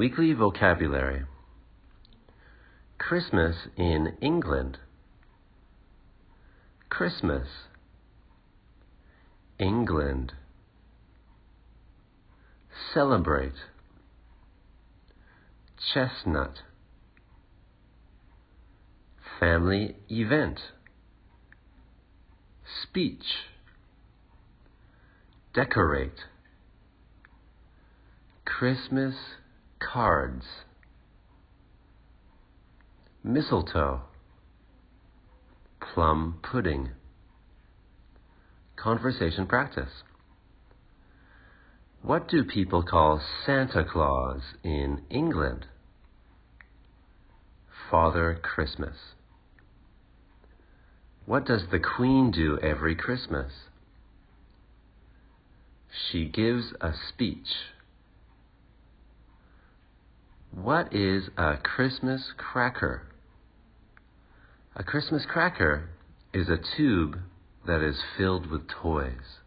Weekly vocabulary Christmas in England. Christmas. England. Celebrate. Chestnut. Family event. Speech. Decorate. Christmas cards. Mistletoe. Plum pudding. Conversation practice. What do people call Santa Claus in England? Father Christmas. What does the Queen do every Christmas? She gives a speech. What is a Christmas cracker? A Christmas cracker is a tube that is filled with toys.